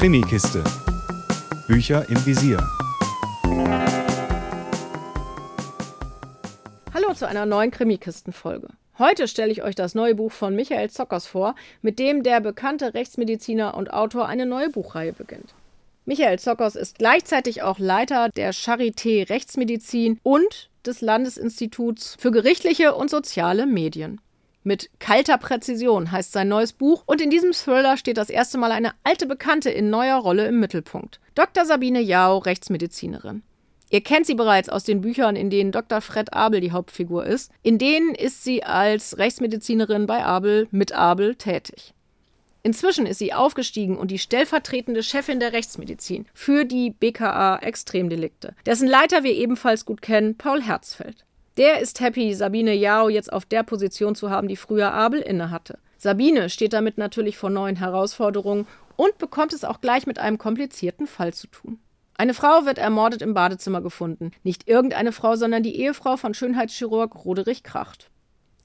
Krimikiste. Bücher im Visier. Hallo zu einer neuen Krimikisten-Folge. Heute stelle ich euch das neue Buch von Michael Zockers vor, mit dem der bekannte Rechtsmediziner und Autor eine neue Buchreihe beginnt. Michael Zockers ist gleichzeitig auch Leiter der Charité Rechtsmedizin und des Landesinstituts für gerichtliche und soziale Medien. Mit kalter Präzision heißt sein neues Buch und in diesem Thriller steht das erste Mal eine alte Bekannte in neuer Rolle im Mittelpunkt. Dr. Sabine Jao, Rechtsmedizinerin. Ihr kennt sie bereits aus den Büchern, in denen Dr. Fred Abel die Hauptfigur ist. In denen ist sie als Rechtsmedizinerin bei Abel mit Abel tätig. Inzwischen ist sie aufgestiegen und die stellvertretende Chefin der Rechtsmedizin für die BKA Extremdelikte, dessen Leiter wir ebenfalls gut kennen, Paul Herzfeld. Der ist happy, Sabine Jao jetzt auf der Position zu haben, die früher Abel innehatte. Sabine steht damit natürlich vor neuen Herausforderungen und bekommt es auch gleich mit einem komplizierten Fall zu tun. Eine Frau wird ermordet im Badezimmer gefunden. Nicht irgendeine Frau, sondern die Ehefrau von Schönheitschirurg Roderich Kracht.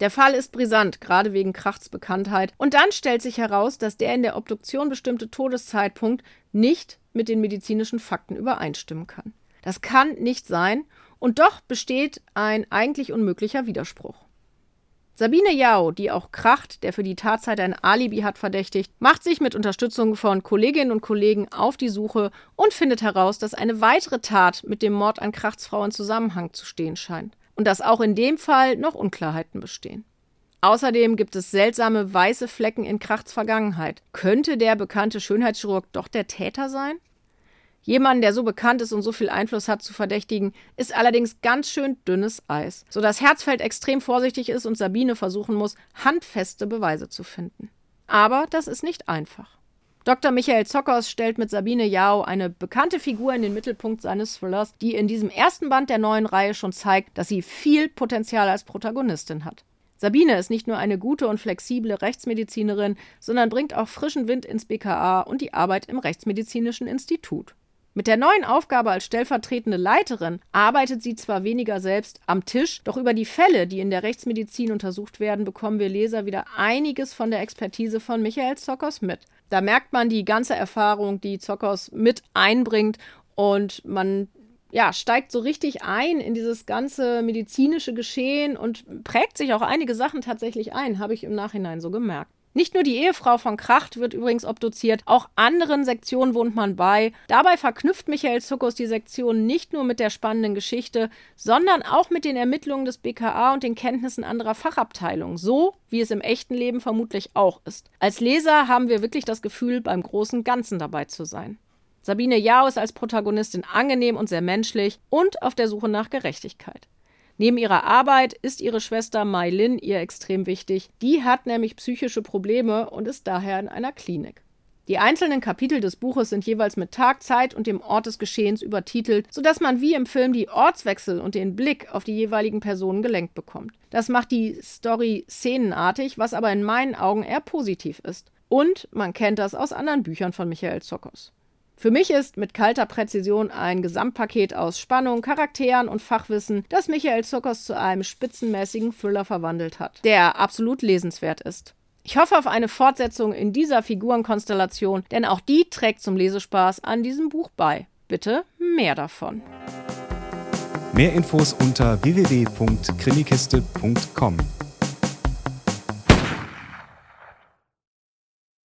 Der Fall ist brisant, gerade wegen Krachts Bekanntheit. Und dann stellt sich heraus, dass der in der Obduktion bestimmte Todeszeitpunkt nicht mit den medizinischen Fakten übereinstimmen kann. Das kann nicht sein und doch besteht ein eigentlich unmöglicher Widerspruch. Sabine Yao, die auch Kracht, der für die Tatzeit ein Alibi hat, verdächtigt, macht sich mit Unterstützung von Kolleginnen und Kollegen auf die Suche und findet heraus, dass eine weitere Tat mit dem Mord an Krachts Frau in Zusammenhang zu stehen scheint und dass auch in dem Fall noch Unklarheiten bestehen. Außerdem gibt es seltsame weiße Flecken in Krachts Vergangenheit. Könnte der bekannte Schönheitschirurg doch der Täter sein? Jemanden, der so bekannt ist und so viel Einfluss hat, zu verdächtigen, ist allerdings ganz schön dünnes Eis, sodass Herzfeld extrem vorsichtig ist und Sabine versuchen muss, handfeste Beweise zu finden. Aber das ist nicht einfach. Dr. Michael Zockers stellt mit Sabine Yao eine bekannte Figur in den Mittelpunkt seines Thrillers, die in diesem ersten Band der neuen Reihe schon zeigt, dass sie viel Potenzial als Protagonistin hat. Sabine ist nicht nur eine gute und flexible Rechtsmedizinerin, sondern bringt auch frischen Wind ins BKA und die Arbeit im Rechtsmedizinischen Institut. Mit der neuen Aufgabe als stellvertretende Leiterin arbeitet sie zwar weniger selbst am Tisch, doch über die Fälle, die in der Rechtsmedizin untersucht werden, bekommen wir Leser wieder einiges von der Expertise von Michael Zockers mit. Da merkt man die ganze Erfahrung, die Zockers mit einbringt und man ja, steigt so richtig ein in dieses ganze medizinische Geschehen und prägt sich auch einige Sachen tatsächlich ein, habe ich im Nachhinein so gemerkt. Nicht nur die Ehefrau von Kracht wird übrigens obduziert, auch anderen Sektionen wohnt man bei. Dabei verknüpft Michael Zuckos die Sektion nicht nur mit der spannenden Geschichte, sondern auch mit den Ermittlungen des BKA und den Kenntnissen anderer Fachabteilungen, so wie es im echten Leben vermutlich auch ist. Als Leser haben wir wirklich das Gefühl, beim großen Ganzen dabei zu sein. Sabine Jao ist als Protagonistin angenehm und sehr menschlich und auf der Suche nach Gerechtigkeit. Neben ihrer Arbeit ist ihre Schwester Mai Lin ihr extrem wichtig. Die hat nämlich psychische Probleme und ist daher in einer Klinik. Die einzelnen Kapitel des Buches sind jeweils mit Tag, Zeit und dem Ort des Geschehens übertitelt, sodass man wie im Film die Ortswechsel und den Blick auf die jeweiligen Personen gelenkt bekommt. Das macht die Story szenenartig, was aber in meinen Augen eher positiv ist. Und man kennt das aus anderen Büchern von Michael Zockers. Für mich ist mit kalter Präzision ein Gesamtpaket aus Spannung, Charakteren und Fachwissen, das Michael Zuckers zu einem spitzenmäßigen Thriller verwandelt hat, der absolut lesenswert ist. Ich hoffe auf eine Fortsetzung in dieser Figurenkonstellation, denn auch die trägt zum Lesespaß an diesem Buch bei. Bitte mehr davon. Mehr Infos unter www.krimikiste.com.